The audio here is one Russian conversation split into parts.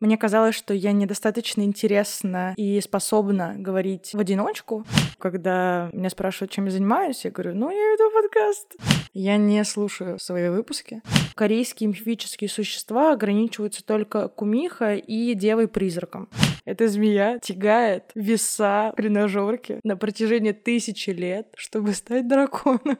Мне казалось, что я недостаточно интересна и способна говорить в одиночку. Когда меня спрашивают, чем я занимаюсь, я говорю, ну, я веду подкаст. Я не слушаю свои выпуски. Корейские мифические существа ограничиваются только кумиха и девой-призраком. Эта змея тягает веса тренажерки на протяжении тысячи лет, чтобы стать драконом.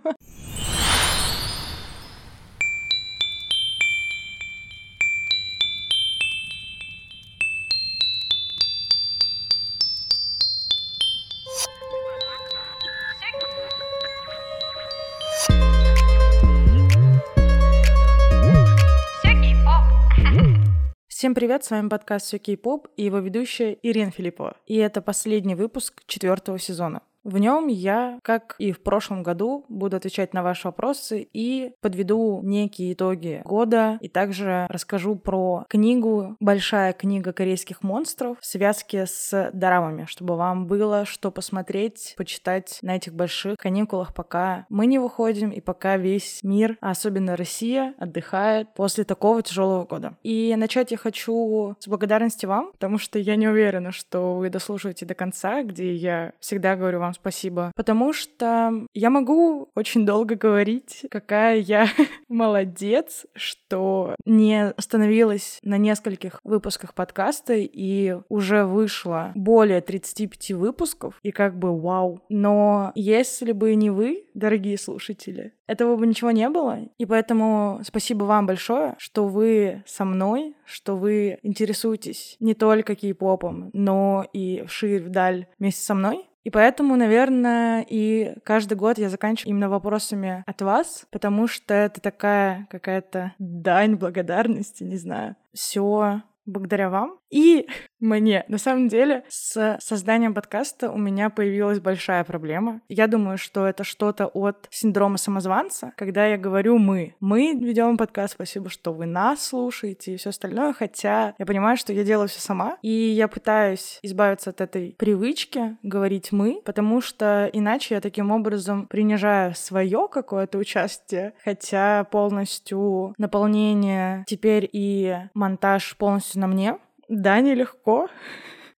Всем привет, с вами подкаст «Все кей-поп» и его ведущая Ирина Филиппова. И это последний выпуск четвертого сезона. В нем я, как и в прошлом году, буду отвечать на ваши вопросы и подведу некие итоги года, и также расскажу про книгу «Большая книга корейских монстров» в связке с дорамами, чтобы вам было что посмотреть, почитать на этих больших каникулах, пока мы не выходим и пока весь мир, а особенно Россия, отдыхает после такого тяжелого года. И начать я хочу с благодарности вам, потому что я не уверена, что вы дослушаете до конца, где я всегда говорю вам спасибо. Потому что я могу очень долго говорить, какая я молодец, что не остановилась на нескольких выпусках подкаста и уже вышло более 35 выпусков, и как бы вау. Но если бы не вы, дорогие слушатели, этого бы ничего не было. И поэтому спасибо вам большое, что вы со мной, что вы интересуетесь не только кей-попом, но и вширь вдаль вместе со мной. И поэтому, наверное, и каждый год я заканчиваю именно вопросами от вас, потому что это такая какая-то дань благодарности, не знаю. Все благодаря вам. И мне, на самом деле, с созданием подкаста у меня появилась большая проблема. Я думаю, что это что-то от синдрома самозванца, когда я говорю «мы». Мы ведем подкаст, спасибо, что вы нас слушаете и все остальное, хотя я понимаю, что я делаю все сама, и я пытаюсь избавиться от этой привычки говорить «мы», потому что иначе я таким образом принижаю свое какое-то участие, хотя полностью наполнение теперь и монтаж полностью на мне, да, нелегко,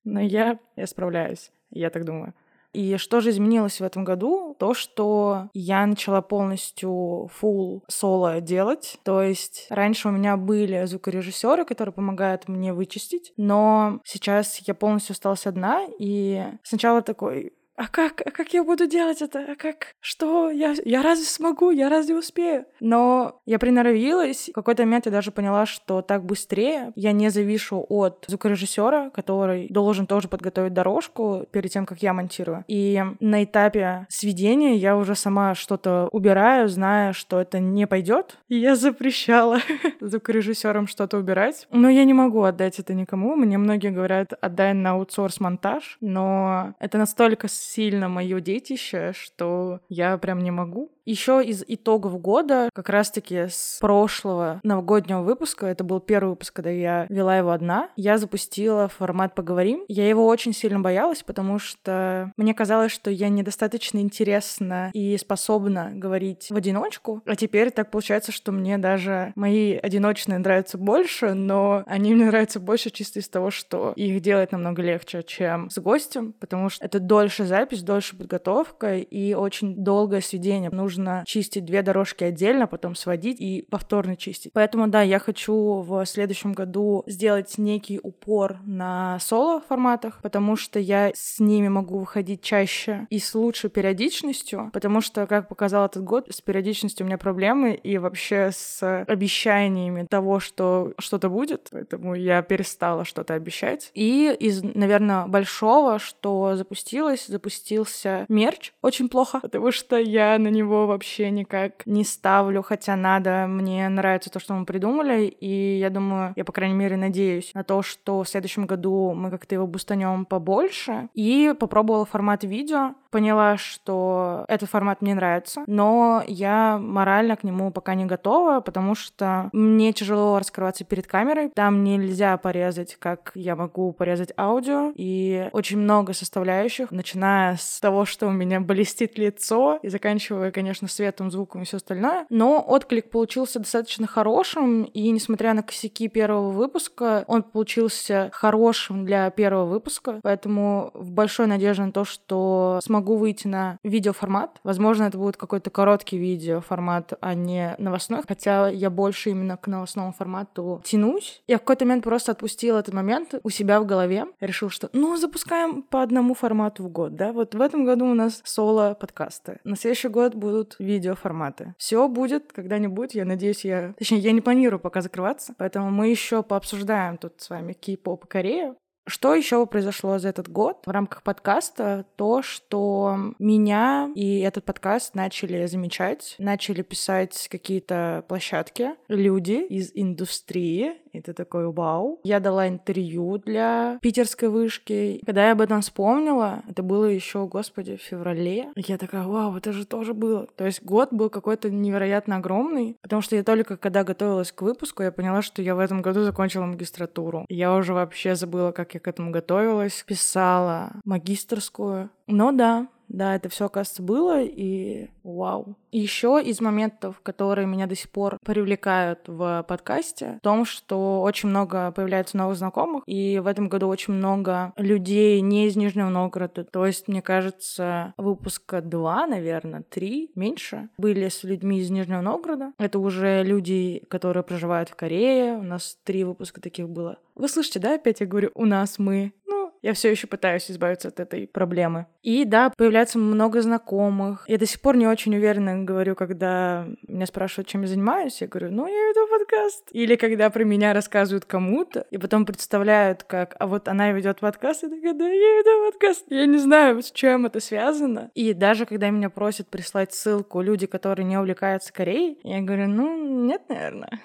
но я, я справляюсь, я так думаю. И что же изменилось в этом году? То, что я начала полностью full соло делать. То есть раньше у меня были звукорежиссеры, которые помогают мне вычистить, но сейчас я полностью осталась одна, и сначала такой, а как, а как я буду делать это? А как, что, я, я разве смогу, я разве успею? Но я приноровилась, в какой-то момент я даже поняла, что так быстрее я не завишу от звукорежиссера, который должен тоже подготовить дорожку перед тем, как я монтирую. И на этапе сведения я уже сама что-то убираю, зная, что это не пойдет. И я запрещала звукорежиссерам что-то убирать. Но я не могу отдать это никому. Мне многие говорят, отдай на аутсорс монтаж, но это настолько сильно мое детище, что я прям не могу. Еще из итогов года, как раз-таки с прошлого новогоднего выпуска, это был первый выпуск, когда я вела его одна, я запустила формат «Поговорим». Я его очень сильно боялась, потому что мне казалось, что я недостаточно интересна и способна говорить в одиночку, а теперь так получается, что мне даже мои одиночные нравятся больше, но они мне нравятся больше чисто из того, что их делать намного легче, чем с гостем, потому что это дольше запись, дольше подготовка и очень долгое сведение. Нужно нужно чистить две дорожки отдельно, потом сводить и повторно чистить. Поэтому, да, я хочу в следующем году сделать некий упор на соло форматах, потому что я с ними могу выходить чаще и с лучшей периодичностью, потому что, как показал этот год, с периодичностью у меня проблемы и вообще с обещаниями того, что что-то будет, поэтому я перестала что-то обещать. И из, наверное, большого, что запустилось, запустился мерч. Очень плохо, потому что я на него вообще никак не ставлю, хотя надо. Мне нравится то, что мы придумали, и я думаю, я, по крайней мере, надеюсь на то, что в следующем году мы как-то его бустанем побольше. И попробовала формат видео. Поняла, что этот формат мне нравится, но я морально к нему пока не готова, потому что мне тяжело раскрываться перед камерой. Там нельзя порезать, как я могу порезать аудио, и очень много составляющих, начиная с того, что у меня блестит лицо, и заканчивая, конечно, светом, звуком и все остальное. Но отклик получился достаточно хорошим, и несмотря на косяки первого выпуска, он получился хорошим для первого выпуска, поэтому в большой надежде на то, что смогу выйти на видеоформат. Возможно, это будет какой-то короткий видеоформат, а не новостной, хотя я больше именно к новостному формату тянусь. Я в какой-то момент просто отпустила этот момент у себя в голове, решил, что ну запускаем по одному формату в год, да, вот в этом году у нас соло-подкасты, на следующий год будут видеоформаты. Все будет когда-нибудь, я надеюсь, я... Точнее, я не планирую пока закрываться, поэтому мы еще пообсуждаем тут с вами кей-поп Корею. Что еще произошло за этот год в рамках подкаста? То, что меня и этот подкаст начали замечать, начали писать какие-то площадки, люди из индустрии, ты такой, вау. Я дала интервью для питерской вышки. Когда я об этом вспомнила, это было еще, господи, в феврале. Я такая, вау, это же тоже было. То есть год был какой-то невероятно огромный, потому что я только когда готовилась к выпуску, я поняла, что я в этом году закончила магистратуру. Я уже вообще забыла, как я к этому готовилась. Писала магистрскую. Но да, да, это все, оказывается, было, и вау. Еще из моментов, которые меня до сих пор привлекают в подкасте, в том, что очень много появляется новых знакомых, и в этом году очень много людей не из Нижнего Новгорода. То есть, мне кажется, выпуска два, наверное, три, меньше, были с людьми из Нижнего Новгорода. Это уже люди, которые проживают в Корее. У нас три выпуска таких было. Вы слышите, да, опять я говорю, у нас мы. Ну, я все еще пытаюсь избавиться от этой проблемы. И да, появляется много знакомых. Я до сих пор не очень уверенно говорю, когда меня спрашивают, чем я занимаюсь, я говорю, ну, я веду подкаст. Или когда про меня рассказывают кому-то, и потом представляют, как, а вот она ведет подкаст, и такая, да, я веду подкаст. Я не знаю, с чем это связано. И даже когда меня просят прислать ссылку люди, которые не увлекаются Кореей, я говорю, ну, нет, наверное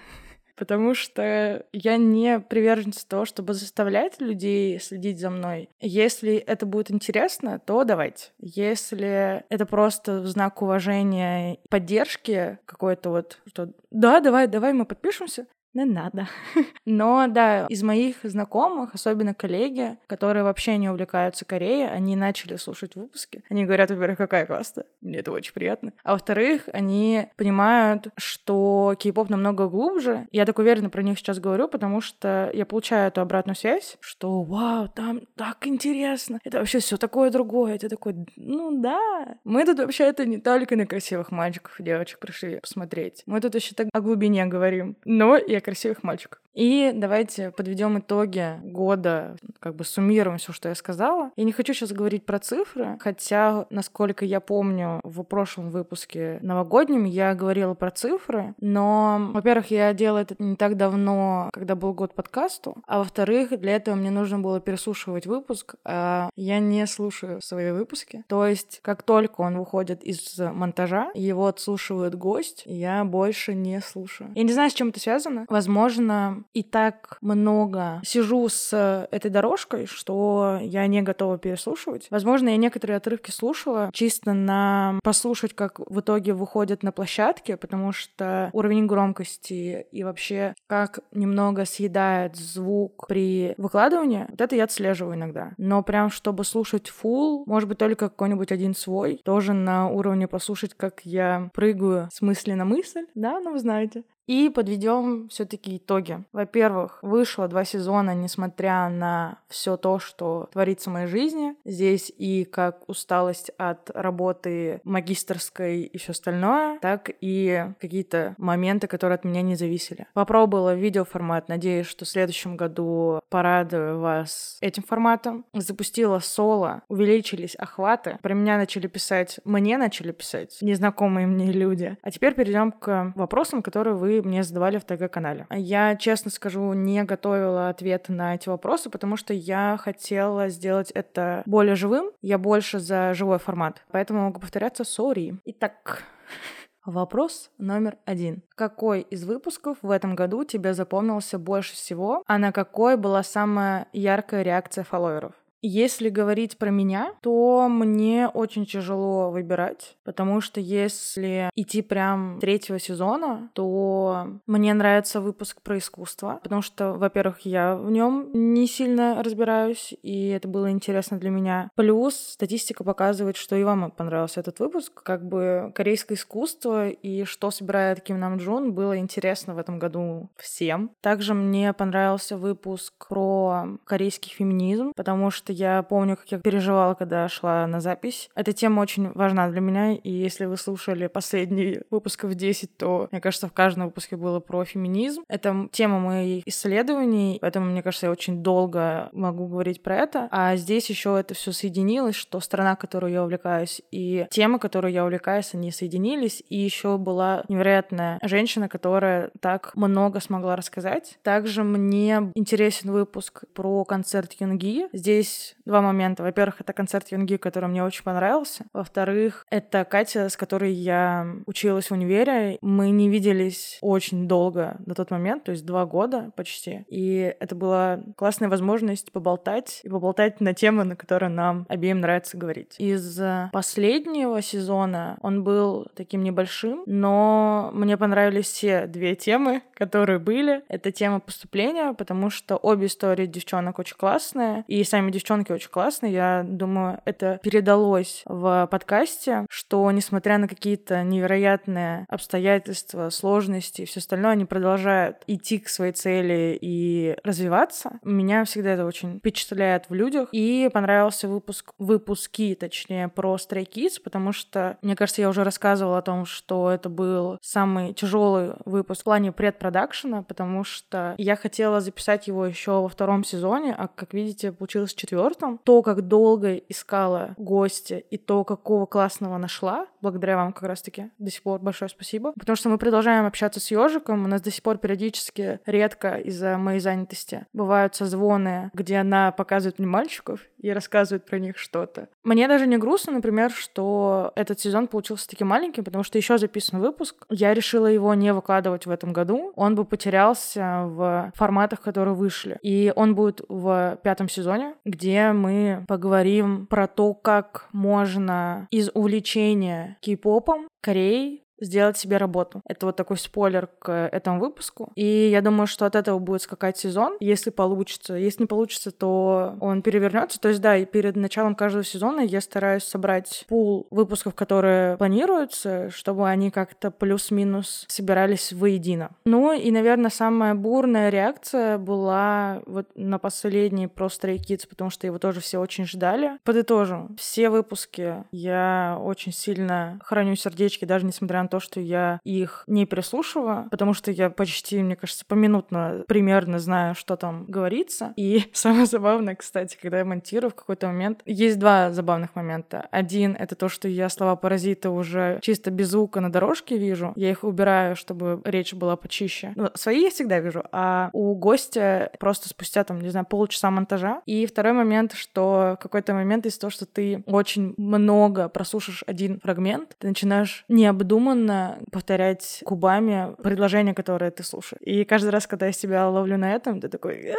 потому что я не приверженец того, чтобы заставлять людей следить за мной. Если это будет интересно, то давайте. Если это просто в знак уважения, поддержки какой-то вот, что да, давай, давай мы подпишемся, не надо. Но да, из моих знакомых, особенно коллеги, которые вообще не увлекаются Кореей, они начали слушать выпуски. Они говорят, во-первых, какая классная, мне это очень приятно. А во-вторых, они понимают, что кей-поп намного глубже. Я так уверенно про них сейчас говорю, потому что я получаю эту обратную связь, что вау, там так интересно, это вообще все такое другое. Это такой, ну да, мы тут вообще это не только на красивых мальчиков и девочек решили посмотреть. Мы тут еще так о глубине говорим. Но я красивых мальчиков. И давайте подведем итоги года, как бы суммируем все, что я сказала. Я не хочу сейчас говорить про цифры, хотя, насколько я помню, в прошлом выпуске новогоднем я говорила про цифры, но, во-первых, я делала это не так давно, когда был год подкасту, а во-вторых, для этого мне нужно было переслушивать выпуск, а я не слушаю свои выпуски. То есть, как только он выходит из монтажа, его отслушивает гость, я больше не слушаю. Я не знаю, с чем это связано. Возможно, и так много сижу с этой дорожкой, что я не готова переслушивать. Возможно, я некоторые отрывки слушала чисто на послушать, как в итоге выходят на площадке, потому что уровень громкости и вообще как немного съедает звук при выкладывании, вот это я отслеживаю иногда. Но прям чтобы слушать full, может быть, только какой-нибудь один свой, тоже на уровне послушать, как я прыгаю с мысли на мысль, да, ну вы знаете. И подведем все-таки итоги. Во-первых, вышло два сезона, несмотря на все то, что творится в моей жизни. Здесь и как усталость от работы магистрской и все остальное, так и какие-то моменты, которые от меня не зависели. Попробовала видеоформат, надеюсь, что в следующем году порадую вас этим форматом. Запустила соло, увеличились охваты. Про меня начали писать, мне начали писать незнакомые мне люди. А теперь перейдем к вопросам, которые вы мне задавали в ТГ-канале. Я, честно скажу, не готовила ответ на эти вопросы, потому что я хотела сделать это более живым. Я больше за живой формат. Поэтому могу повторяться, сори. Итак, Вопрос номер один. Какой из выпусков в этом году тебе запомнился больше всего, а на какой была самая яркая реакция фолловеров? Если говорить про меня, то мне очень тяжело выбирать, потому что если идти прям третьего сезона, то мне нравится выпуск про искусство, потому что, во-первых, я в нем не сильно разбираюсь, и это было интересно для меня. Плюс статистика показывает, что и вам понравился этот выпуск. Как бы корейское искусство и что собирает Ким Нам Джун было интересно в этом году всем. Также мне понравился выпуск про корейский феминизм, потому что я помню, как я переживала, когда шла на запись. Эта тема очень важна для меня, и если вы слушали последний выпусков 10, то, мне кажется, в каждом выпуске было про феминизм. Это тема моих исследований, поэтому, мне кажется, я очень долго могу говорить про это. А здесь еще это все соединилось, что страна, которую я увлекаюсь, и тема, которую я увлекаюсь, они соединились. И еще была невероятная женщина, которая так много смогла рассказать. Также мне интересен выпуск про концерт Юнги. Здесь два момента. Во-первых, это концерт Юнги, который мне очень понравился. Во-вторых, это Катя, с которой я училась в универе. Мы не виделись очень долго на тот момент, то есть два года почти. И это была классная возможность поболтать и поболтать на темы, на которые нам обеим нравится говорить. Из последнего сезона он был таким небольшим, но мне понравились все две темы, которые были. Это тема поступления, потому что обе истории девчонок очень классные, и сами девчонки очень классные. Я думаю, это передалось в подкасте, что несмотря на какие-то невероятные обстоятельства, сложности и все остальное, они продолжают идти к своей цели и развиваться. Меня всегда это очень впечатляет в людях. И понравился выпуск, выпуски, точнее, про Stray Kids, потому что, мне кажется, я уже рассказывала о том, что это был самый тяжелый выпуск в плане предпродакшена, потому что я хотела записать его еще во втором сезоне, а, как видите, получилось в четвертом. То, как долго искала гостя и то, какого классного нашла, благодаря вам как раз-таки до сих пор большое спасибо, потому что мы продолжаем общаться с ежиком, у нас до сих пор периодически редко из-за моей занятости бывают созвоны, где она показывает мне мальчиков и рассказывает про них что-то. Мне даже не грустно, например, что этот сезон получился таким маленьким, потому что еще записан выпуск. Я решила его не выкладывать в этом году. Он бы потерялся в форматах, которые вышли. И он будет в пятом сезоне, где мы поговорим про то, как можно из увлечения кей-попом Кореей сделать себе работу. Это вот такой спойлер к этому выпуску. И я думаю, что от этого будет скакать сезон, если получится. Если не получится, то он перевернется. То есть, да, и перед началом каждого сезона я стараюсь собрать пул выпусков, которые планируются, чтобы они как-то плюс-минус собирались воедино. Ну и, наверное, самая бурная реакция была вот на последний про Stray Kids, потому что его тоже все очень ждали. Подытожу. Все выпуски я очень сильно храню сердечки, даже несмотря на то, что я их не переслушиваю, потому что я почти, мне кажется, поминутно примерно знаю, что там говорится. И самое забавное, кстати, когда я монтирую в какой-то момент, есть два забавных момента. Один — это то, что я слова-паразиты уже чисто без звука на дорожке вижу. Я их убираю, чтобы речь была почище. Ну, свои я всегда вижу, а у гостя просто спустя, там, не знаю, полчаса монтажа. И второй момент, что в какой-то момент из-за того, что ты очень много прослушаешь один фрагмент, ты начинаешь необдуманно осознанно повторять губами предложения, которые ты слушаешь. И каждый раз, когда я себя ловлю на этом, ты такой...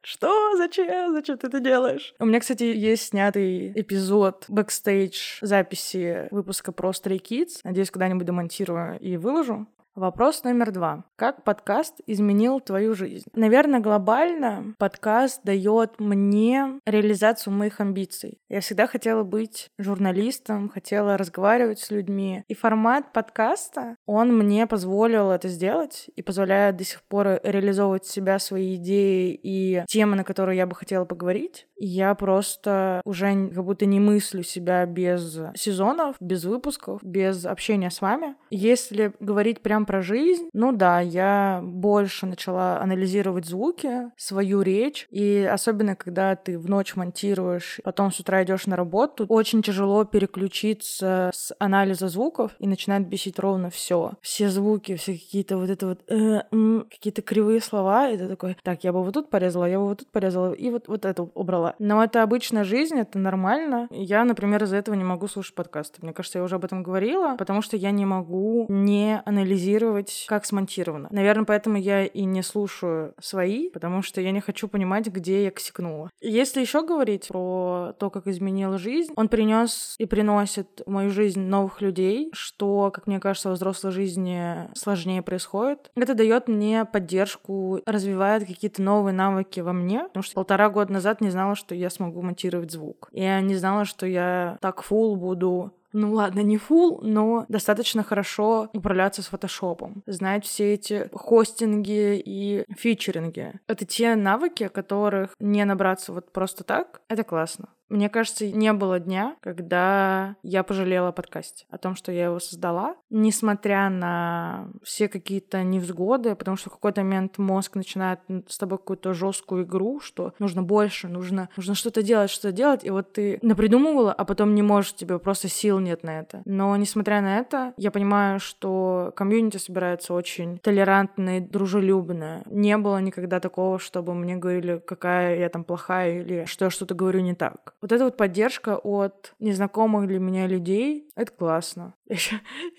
Что? Зачем? Зачем ты это делаешь? У меня, кстати, есть снятый эпизод бэкстейдж записи выпуска про Stray Kids. Надеюсь, когда-нибудь домонтирую и выложу. Вопрос номер два. Как подкаст изменил твою жизнь? Наверное, глобально подкаст дает мне реализацию моих амбиций. Я всегда хотела быть журналистом, хотела разговаривать с людьми. И формат подкаста, он мне позволил это сделать и позволяет до сих пор реализовывать себя, свои идеи и темы, на которые я бы хотела поговорить. Я просто уже как будто не мыслю себя без сезонов, без выпусков, без общения с вами. Если говорить прям про жизнь, ну да, я больше начала анализировать звуки, свою речь, и особенно когда ты в ночь монтируешь, потом с утра идешь на работу, очень тяжело переключиться с анализа звуков и начинает бесить ровно все. Все звуки, все какие-то вот это вот э, м, какие-то кривые слова, и ты такой, так, я бы вот тут порезала, я бы вот тут порезала, и вот, вот это убрала. Но это обычная жизнь, это нормально. Я, например, из-за этого не могу слушать подкасты. Мне кажется, я уже об этом говорила, потому что я не могу не анализировать контролировать, как смонтировано. Наверное, поэтому я и не слушаю свои, потому что я не хочу понимать, где я косякнула. Если еще говорить про то, как изменила жизнь, он принес и приносит в мою жизнь новых людей, что, как мне кажется, во взрослой жизни сложнее происходит. Это дает мне поддержку, развивает какие-то новые навыки во мне, потому что полтора года назад не знала, что я смогу монтировать звук. Я не знала, что я так фул буду ну ладно, не фул, но достаточно хорошо управляться с фотошопом, знать все эти хостинги и фичеринги. Это те навыки, которых не набраться вот просто так. Это классно. Мне кажется, не было дня, когда я пожалела о подкасте, о том, что я его создала, несмотря на все какие-то невзгоды, потому что в какой-то момент мозг начинает с тобой какую-то жесткую игру, что нужно больше, нужно, нужно что-то делать, что-то делать, и вот ты напридумывала, а потом не можешь, тебе просто сил нет на это. Но несмотря на это, я понимаю, что комьюнити собирается очень толерантно и дружелюбно. Не было никогда такого, чтобы мне говорили, какая я там плохая или что я что-то говорю не так. Вот эта вот поддержка от незнакомых для меня людей, это классно. Я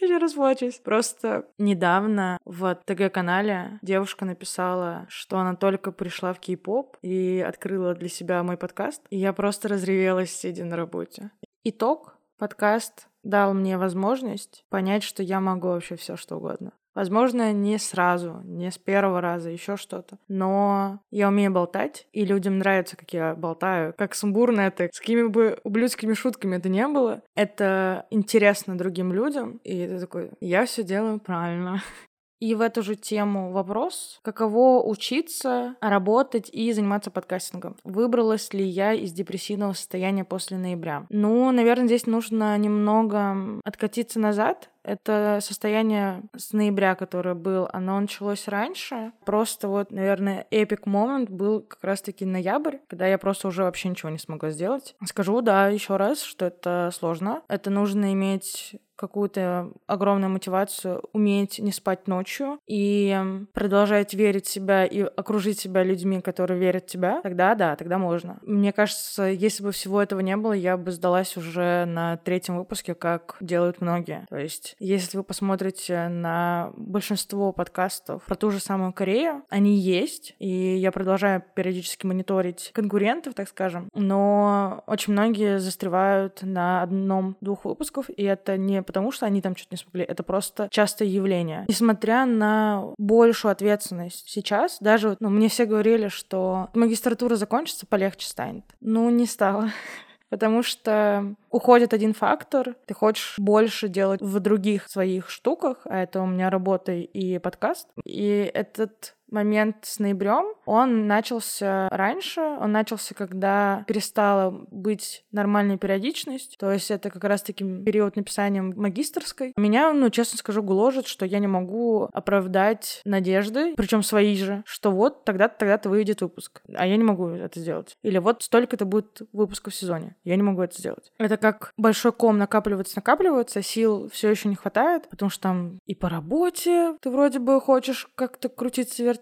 еще расплачусь. Просто недавно в ТГ-канале девушка написала, что она только пришла в кей-поп и открыла для себя мой подкаст. И я просто разревелась, сидя на работе. Итог. Подкаст дал мне возможность понять, что я могу вообще все что угодно. Возможно, не сразу, не с первого раза, еще что-то. Но я умею болтать, и людям нравится, как я болтаю. Как сумбурно это, с какими бы ублюдскими шутками это не было. Это интересно другим людям, и ты такой, я все делаю правильно. И в эту же тему вопрос, каково учиться, работать и заниматься подкастингом. Выбралась ли я из депрессивного состояния после ноября? Ну, наверное, здесь нужно немного откатиться назад это состояние с ноября, которое был, оно началось раньше. Просто вот, наверное, эпик момент был как раз-таки ноябрь, когда я просто уже вообще ничего не смогла сделать. Скажу, да, еще раз, что это сложно. Это нужно иметь какую-то огромную мотивацию уметь не спать ночью и продолжать верить в себя и окружить себя людьми, которые верят в тебя, тогда да, тогда можно. Мне кажется, если бы всего этого не было, я бы сдалась уже на третьем выпуске, как делают многие. То есть, если вы посмотрите на большинство подкастов про ту же самую Корею, они есть, и я продолжаю периодически мониторить конкурентов, так скажем, но очень многие застревают на одном-двух выпусков, и это не потому что они там что-то не смогли, это просто частое явление. Несмотря на большую ответственность сейчас, даже ну, мне все говорили, что магистратура закончится, полегче станет. Ну, не стало потому что уходит один фактор, ты хочешь больше делать в других своих штуках, а это у меня работа и подкаст, и этот момент с ноябрем, он начался раньше, он начался, когда перестала быть нормальной периодичность, то есть это как раз-таки период написания магистрской. Меня, ну, честно скажу, гложет, что я не могу оправдать надежды, причем свои же, что вот тогда-то, тогда-то выйдет выпуск, а я не могу это сделать. Или вот столько-то будет выпусков в сезоне, я не могу это сделать. Это как большой ком накапливается, накапливается, сил все еще не хватает, потому что там и по работе ты вроде бы хочешь как-то крутиться, вертеться,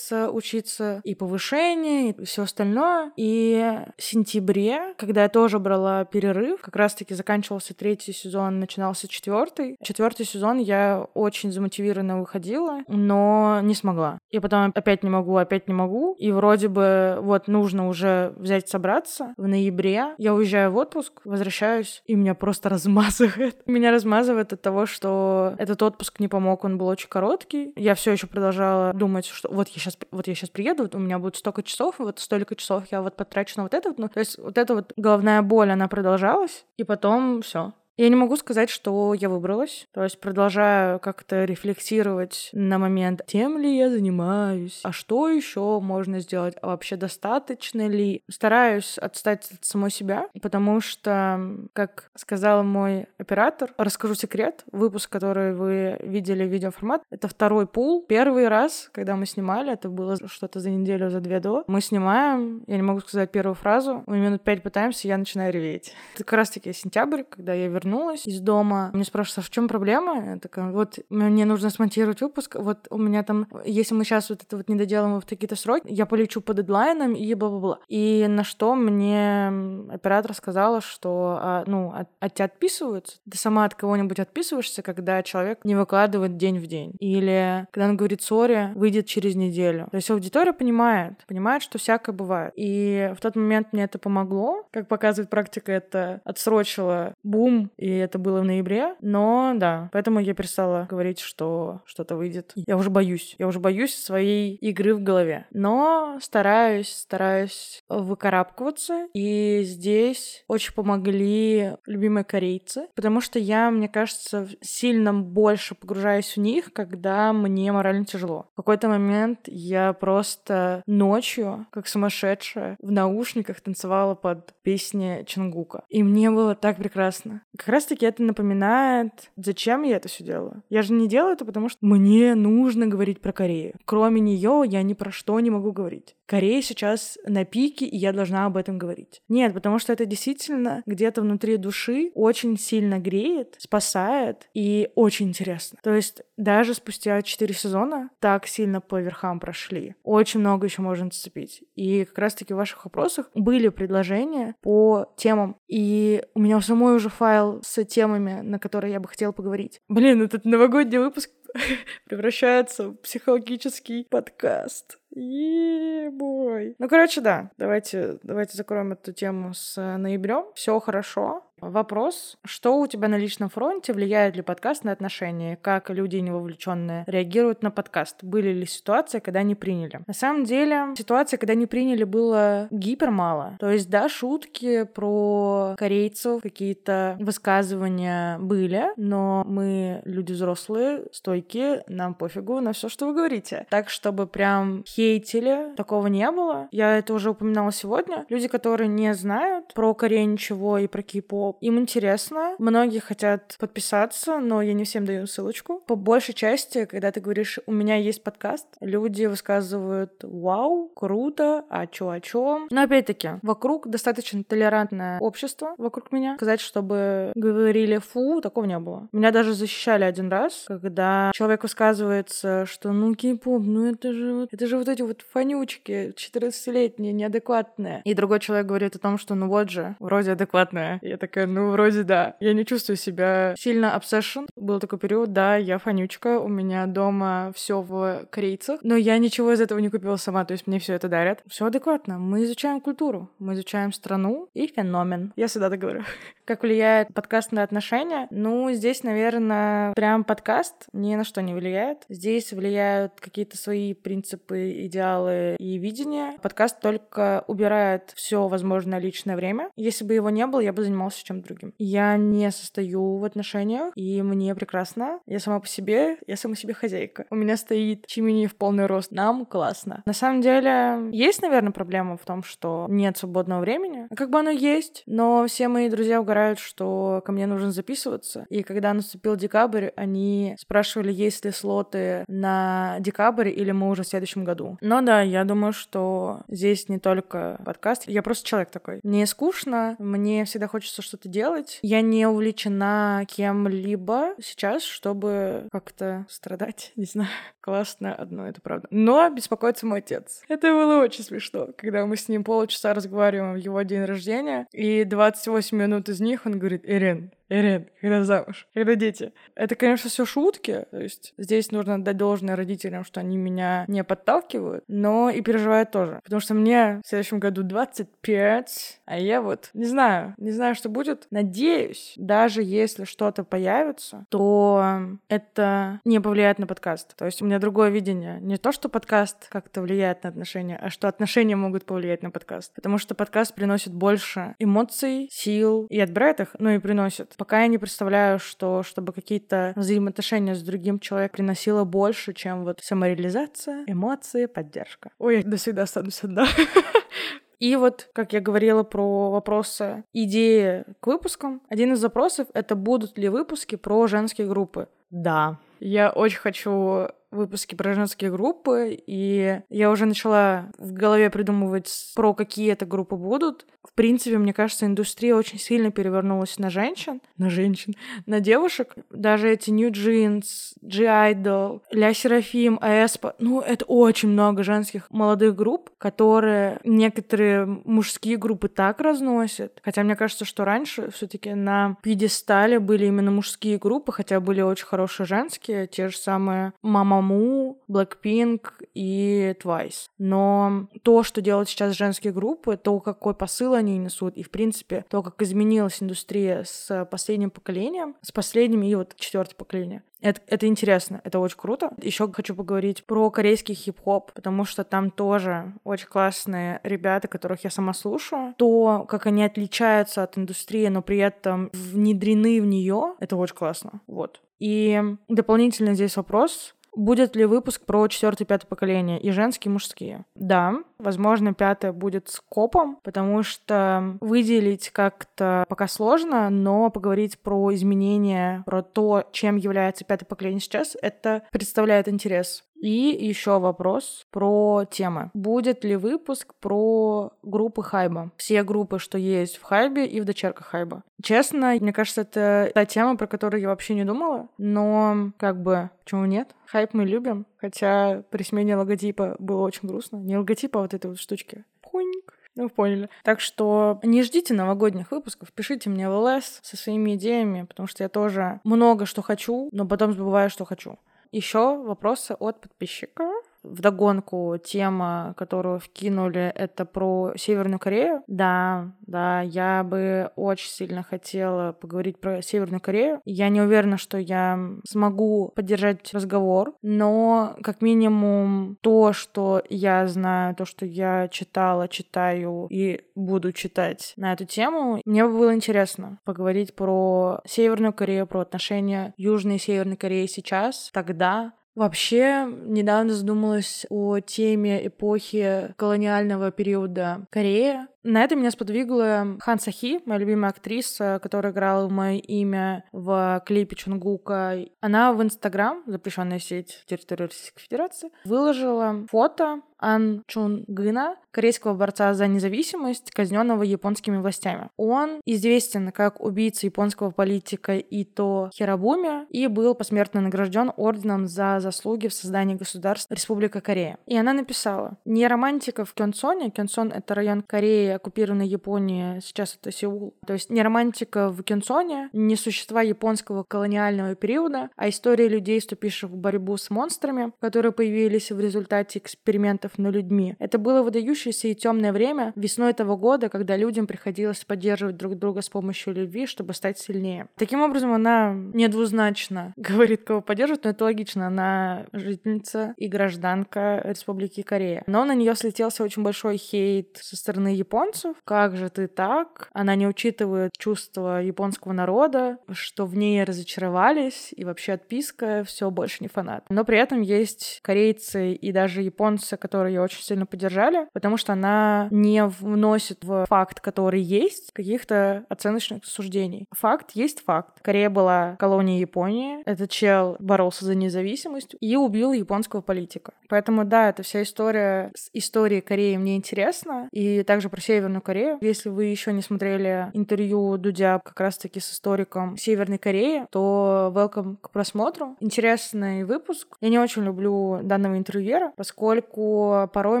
учиться, и повышение, и все остальное. И в сентябре, когда я тоже брала перерыв, как раз-таки заканчивался третий сезон, начинался четвертый. Четвертый сезон я очень замотивированно выходила, но не смогла. И потом опять не могу, опять не могу. И вроде бы вот нужно уже взять собраться. В ноябре я уезжаю в отпуск, возвращаюсь, и меня просто размазывает. Меня размазывает от того, что этот отпуск не помог, он был очень короткий. Я все еще продолжала думать, что вот я сейчас, вот я сейчас приеду, вот у меня будет столько часов, вот столько часов я вот потрачу на вот это вот. Ну, то есть вот эта вот головная боль, она продолжалась, и потом все. Я не могу сказать, что я выбралась. То есть продолжаю как-то рефлексировать на момент, тем ли я занимаюсь, а что еще можно сделать, а вообще достаточно ли. Стараюсь отстать от самой себя, потому что, как сказал мой оператор, расскажу секрет, выпуск, который вы видели видеоформат, это второй пул. Первый раз, когда мы снимали, это было что-то за неделю, за две до, мы снимаем, я не могу сказать первую фразу, мы минут пять пытаемся, я начинаю реветь. Это как раз-таки сентябрь, когда я вернулась вернулась из дома. Мне спрашивают, а в чем проблема? Я такая, вот мне нужно смонтировать выпуск, вот у меня там, если мы сейчас вот это вот не доделаем в такие-то сроки, я полечу по дедлайнам и бла-бла-бла. И на что мне оператор сказала, что, а, ну, от, от тебя отписываются. Ты сама от кого-нибудь отписываешься, когда человек не выкладывает день в день. Или когда он говорит сори, выйдет через неделю. То есть аудитория понимает, понимает, что всякое бывает. И в тот момент мне это помогло. Как показывает практика, это отсрочило бум, и это было в ноябре. Но да, поэтому я перестала говорить, что что-то выйдет. Я уже боюсь. Я уже боюсь своей игры в голове. Но стараюсь, стараюсь выкарабкиваться. И здесь очень помогли любимые корейцы, потому что я, мне кажется, сильно больше погружаюсь в них, когда мне морально тяжело. В какой-то момент я просто ночью, как сумасшедшая, в наушниках танцевала под песни Чангука. И мне было так прекрасно. Как раз-таки это напоминает, зачем я это все делаю. Я же не делаю это, потому что мне нужно говорить про Корею. Кроме нее я ни про что не могу говорить. Корея сейчас на пике, и я должна об этом говорить. Нет, потому что это действительно где-то внутри души очень сильно греет, спасает и очень интересно. То есть даже спустя четыре сезона так сильно по верхам прошли. Очень много еще можно зацепить. И как раз-таки в ваших вопросах были предложения по темам. И у меня у самой уже файл с темами, на которые я бы хотела поговорить. Блин, этот новогодний выпуск превращается в психологический подкаст. Ебой. Ну, короче, да. Давайте, давайте закроем эту тему с ноябрем. Все хорошо. Вопрос, что у тебя на личном фронте, влияет ли подкаст на отношения, как люди не вовлеченные реагируют на подкаст, были ли ситуации, когда не приняли. На самом деле, ситуации, когда не приняли, было гипер мало. То есть, да, шутки про корейцев, какие-то высказывания были, но мы люди взрослые, стойкие, нам пофигу на все, что вы говорите. Так, чтобы прям хейтили, такого не было. Я это уже упоминала сегодня. Люди, которые не знают про Корею ничего и про кей-поп, им интересно. Многие хотят подписаться, но я не всем даю ссылочку. По большей части, когда ты говоришь, у меня есть подкаст, люди высказывают «Вау, круто, а чё, а чё?». Но опять-таки, вокруг достаточно толерантное общество вокруг меня. Сказать, чтобы говорили «фу», такого не было. Меня даже защищали один раз, когда человек высказывается, что ну кей-поп, ну это же это же вот эти вот фанючки 14-летние, неадекватные. И другой человек говорит о том, что ну вот же, вроде адекватная. Я такая, ну, вроде да. Я не чувствую себя сильно обсессион. Был такой период, да, я фанючка, у меня дома все в корейцах, но я ничего из этого не купила сама, то есть мне все это дарят. Все адекватно. Мы изучаем культуру, мы изучаем страну и феномен. Я всегда так говорю. Как влияет подкаст на отношения? Ну, здесь, наверное, прям подкаст ни на что не влияет. Здесь влияют какие-то свои принципы, идеалы и видения. Подкаст только убирает все возможное личное время. Если бы его не было, я бы занимался чем-то другим. Я не состою в отношениях, и мне прекрасно. Я сама по себе, я сама себе хозяйка. У меня стоит чимини в полный рост. Нам классно. На самом деле, есть, наверное, проблема в том, что нет свободного времени. Как бы оно есть, но все мои друзья угорают, что ко мне нужно записываться. И когда наступил декабрь, они спрашивали, есть ли слоты на декабрь или мы уже в следующем году. Но да, я думаю, что здесь не только подкаст. Я просто человек такой. Мне скучно, мне всегда хочется что что-то делать. Я не увлечена кем-либо сейчас, чтобы как-то страдать. Не знаю. Классно одно, это правда. Но беспокоится мой отец. Это было очень смешно, когда мы с ним полчаса разговариваем в его день рождения, и 28 минут из них он говорит, Ирин, Ирин, когда замуж? Когда дети? Это, конечно, все шутки. То есть здесь нужно отдать должное родителям, что они меня не подталкивают, но и переживают тоже. Потому что мне в следующем году 25, а я вот не знаю, не знаю, что будет. Надеюсь, даже если что-то появится, то это не повлияет на подкаст. То есть у меня другое видение. Не то, что подкаст как-то влияет на отношения, а что отношения могут повлиять на подкаст. Потому что подкаст приносит больше эмоций, сил и отбирает их, ну и приносит. Пока я не представляю, что чтобы какие-то взаимоотношения с другим человеком приносило больше, чем вот самореализация, эмоции, поддержка. Ой, я до всегда останусь одна. И вот, как я говорила про вопросы идеи к выпускам, один из запросов — это будут ли выпуски про женские группы. Да, я очень хочу выпуски про женские группы, и я уже начала в голове придумывать, про какие это группы будут. В принципе, мне кажется, индустрия очень сильно перевернулась на женщин, на женщин, на девушек. Даже эти New Jeans, G-Idol, Ля Серафим, Аэспа, ну, это очень много женских молодых групп, которые некоторые мужские группы так разносят. Хотя мне кажется, что раньше все таки на пьедестале были именно мужские группы, хотя были очень хорошие женские, те же самые Мамаму, Blackpink и Twice. Но то, что делают сейчас женские группы, то, какой посыл они несут, и, в принципе, то, как изменилась индустрия с последним поколением, с последним и вот четвертое поколение, это, это интересно, это очень круто. Еще хочу поговорить про корейский хип-хоп, потому что там тоже очень классные ребята, которых я сама слушаю. То, как они отличаются от индустрии, но при этом внедрены в нее, это очень классно. Вот. И дополнительно здесь вопрос, Будет ли выпуск про четвертое и пятое поколение, и женские, и мужские? Да, возможно, пятое будет с копом, потому что выделить как-то пока сложно, но поговорить про изменения, про то, чем является пятое поколение сейчас, это представляет интерес. И еще вопрос про темы. Будет ли выпуск про группы Хайба? Все группы, что есть в Хайбе и в дочерках Хайба. Честно, мне кажется, это та тема, про которую я вообще не думала, но как бы почему нет? Хайп мы любим, хотя при смене логотипа было очень грустно. Не логотипа, а вот этой вот штучки. Пуньк. Ну, поняли. Так что не ждите новогодних выпусков, пишите мне в ЛС со своими идеями, потому что я тоже много что хочу, но потом забываю, что хочу. Еще вопросы от подписчика вдогонку тема, которую вкинули, это про Северную Корею. Да, да, я бы очень сильно хотела поговорить про Северную Корею. Я не уверена, что я смогу поддержать разговор, но как минимум то, что я знаю, то, что я читала, читаю и буду читать на эту тему, мне бы было интересно поговорить про Северную Корею, про отношения Южной и Северной Кореи сейчас, тогда, Вообще, недавно задумалась о теме эпохи колониального периода Кореи. На это меня сподвигла Хан Сахи, моя любимая актриса, которая играла мое имя в клипе Чунгука. Она в Инстаграм, запрещенная сеть территории Российской Федерации, выложила фото Ан Чун Гына, корейского борца за независимость, казненного японскими властями. Он известен как убийца японского политика Ито Хирабуми и был посмертно награжден орденом за заслуги в создании государства Республика Корея. И она написала, не романтика в Кёнсоне, Кёнсон — это район Кореи, оккупированной Японии, сейчас это Сеул, то есть не романтика в Кёнсоне, не существа японского колониального периода, а история людей, вступивших в борьбу с монстрами, которые появились в результате экспериментов над людьми. Это было выдающееся и темное время весной этого года, когда людям приходилось поддерживать друг друга с помощью любви, чтобы стать сильнее. Таким образом, она недвузначно говорит, кого поддерживать, но это логично. Она жительница и гражданка Республики Корея. Но на нее слетелся очень большой хейт со стороны японцев. Как же ты так? Она не учитывает чувства японского народа, что в ней разочаровались, и вообще отписка, все больше не фанат. Но при этом есть корейцы и даже японцы, которые ее очень сильно поддержали, потому что она не вносит в факт, который есть, каких-то оценочных суждений. Факт есть факт. Корея была колонией Японии, этот чел боролся за независимость и убил японского политика. Поэтому, да, эта вся история с историей Кореи мне интересна, и также про Северную Корею. Если вы еще не смотрели интервью Дудя как раз-таки с историком Северной Кореи, то welcome к просмотру. Интересный выпуск. Я не очень люблю данного интервьюера, поскольку порой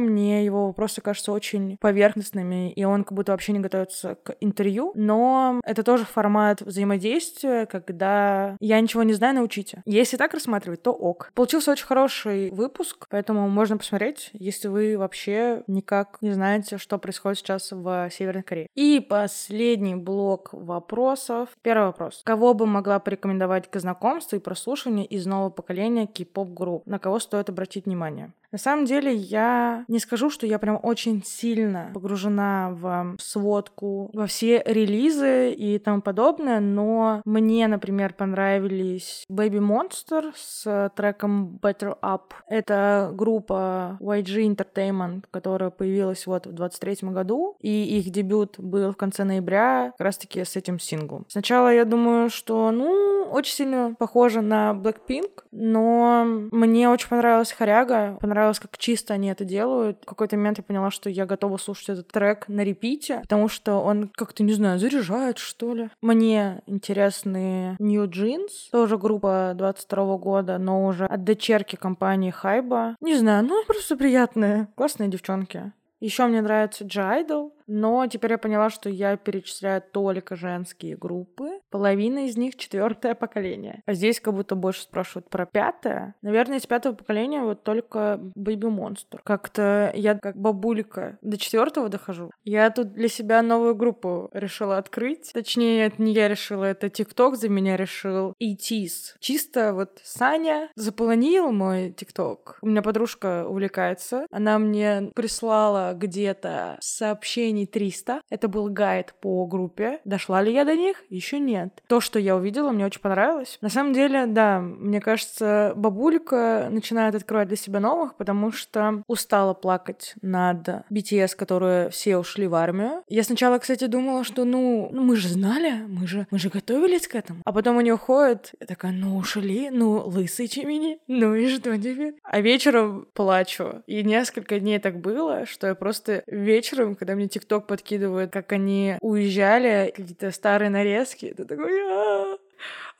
мне его вопросы кажутся очень поверхностными, и он как будто вообще не готовится к интервью. Но это тоже формат взаимодействия, когда я ничего не знаю, научите. Если так рассматривать, то ок. Получился очень хороший выпуск, поэтому можно посмотреть, если вы вообще никак не знаете, что происходит сейчас в Северной Корее. И последний блок вопросов. Первый вопрос. Кого бы могла порекомендовать к знакомству и прослушиванию из нового поколения кей-поп групп? На кого стоит обратить внимание? На самом деле, я не скажу, что я прям очень сильно погружена в сводку, во все релизы и тому подобное, но мне, например, понравились Baby Monster с треком Better Up. Это группа YG Entertainment, которая появилась вот в 23 году, и их дебют был в конце ноября как раз-таки с этим синглом. Сначала я думаю, что, ну, очень сильно похожа на Blackpink, но мне очень понравилась Харяга, понравилось, как чисто они это делают. В какой-то момент я поняла, что я готова слушать этот трек на репите, потому что он как-то, не знаю, заряжает, что ли. Мне интересны New Jeans, тоже группа 22 года, но уже от дочерки компании Хайба. Не знаю, ну просто приятные, классные девчонки. Еще мне нравится G-Idol, но теперь я поняла, что я перечисляю только женские группы. Половина из них четвертое поколение. А здесь как будто больше спрашивают про пятое. Наверное, из пятого поколения вот только Baby Monster. Как-то я как бабулька до четвертого дохожу. Я тут для себя новую группу решила открыть. Точнее, это не я решила, это ТикТок за меня решил. ETs. Чисто вот Саня заполонил мой ТикТок. У меня подружка увлекается. Она мне прислала где-то сообщение сообщений 300. Это был гайд по группе. Дошла ли я до них? Еще нет. То, что я увидела, мне очень понравилось. На самом деле, да, мне кажется, бабулька начинает открывать для себя новых, потому что устала плакать над BTS, которые все ушли в армию. Я сначала, кстати, думала, что ну, ну мы же знали, мы же, мы же готовились к этому. А потом они уходят, я такая, ну ушли, ну лысый Чимини, ну и что теперь? А вечером плачу. И несколько дней так было, что я просто вечером, когда мне тик ТикТок подкидывают, как они уезжали, какие-то старые нарезки. Ты такой, а,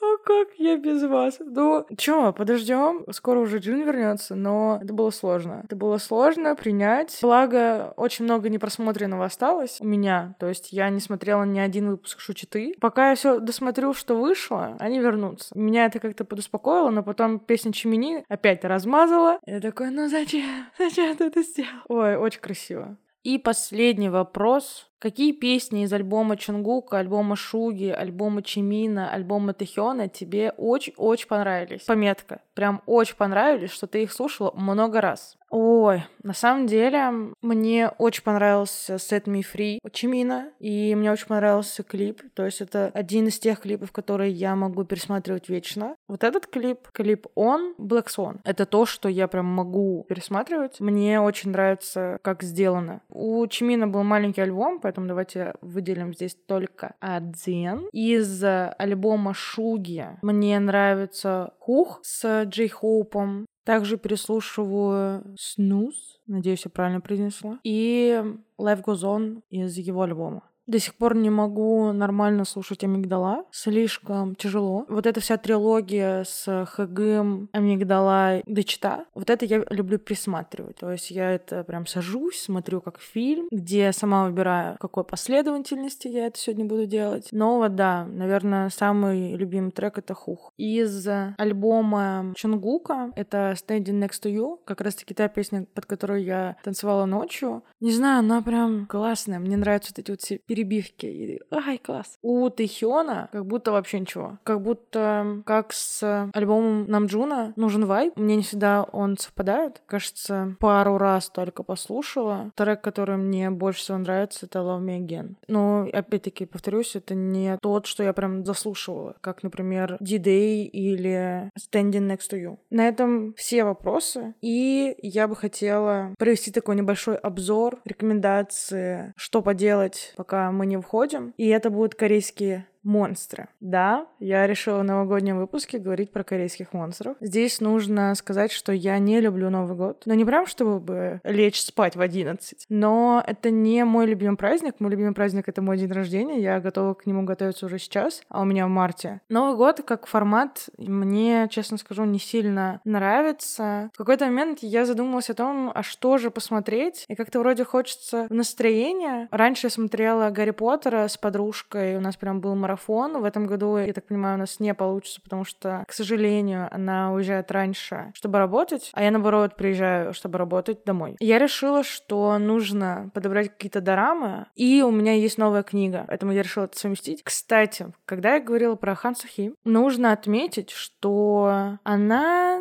а как я без вас? Ну, чё, подождем, скоро уже Джин вернется, но это было сложно. Это было сложно принять. Благо, очень много непросмотренного осталось у меня. То есть я не смотрела ни один выпуск Шучиты. Пока я все досмотрю, что вышло, они вернутся. Меня это как-то подуспокоило, но потом песня Чимини опять размазала. Я такой, ну зачем? Зачем ты это сделал? Ой, очень красиво. И последний вопрос. Какие песни из альбома Чунгука, альбома Шуги, альбома Чимина, альбома Тэхёна тебе очень-очень понравились? Пометка. Прям очень понравились, что ты их слушала много раз. Ой, на самом деле, мне очень понравился Set Me Free Чимина, и мне очень понравился клип. То есть это один из тех клипов, которые я могу пересматривать вечно. Вот этот клип, клип он, Black Swan, это то, что я прям могу пересматривать. Мне очень нравится, как сделано. У Чимина был маленький альбом, поэтому давайте выделим здесь только один. Из альбома Шуги мне нравится Хух с Джей Хоупом. Также переслушиваю Снус, надеюсь, я правильно произнесла, и Life Goes On из его альбома. До сих пор не могу нормально слушать Амигдала. Слишком тяжело. Вот эта вся трилогия с Хагым, Амигдала, Дочита, вот это я люблю присматривать. То есть я это прям сажусь, смотрю как фильм, где сама выбираю, в какой последовательности я это сегодня буду делать. Но вот да, наверное, самый любимый трек — это Хух. Из альбома Чунгука это Standing Next to You, как раз-таки та песня, под которую я танцевала ночью. Не знаю, она прям классная. Мне нравятся вот эти вот все перебивки. И, ай, класс. У Тэхиона как будто вообще ничего. Как будто как с альбомом Намджуна нужен вайб. Мне не всегда он совпадает. Кажется, пару раз только послушала. Трек, который мне больше всего нравится, это Love Me Again. Но, опять-таки, повторюсь, это не тот, что я прям заслушивала. Как, например, D-Day или Standing Next to You. На этом все вопросы. И я бы хотела провести такой небольшой обзор, рекомендации, что поделать, пока мы не входим. И это будут корейские монстры. Да, я решила в новогоднем выпуске говорить про корейских монстров. Здесь нужно сказать, что я не люблю Новый год. Но не прям, чтобы лечь спать в 11. Но это не мой любимый праздник. Мой любимый праздник — это мой день рождения. Я готова к нему готовиться уже сейчас, а у меня в марте. Новый год как формат мне, честно скажу, не сильно нравится. В какой-то момент я задумалась о том, а что же посмотреть. И как-то вроде хочется настроения. Раньше я смотрела Гарри Поттера с подружкой. У нас прям был марафон марафон. В этом году, я так понимаю, у нас не получится, потому что, к сожалению, она уезжает раньше, чтобы работать, а я, наоборот, приезжаю, чтобы работать домой. Я решила, что нужно подобрать какие-то дорамы, и у меня есть новая книга, поэтому я решила это совместить. Кстати, когда я говорила про Хан Сохи, нужно отметить, что она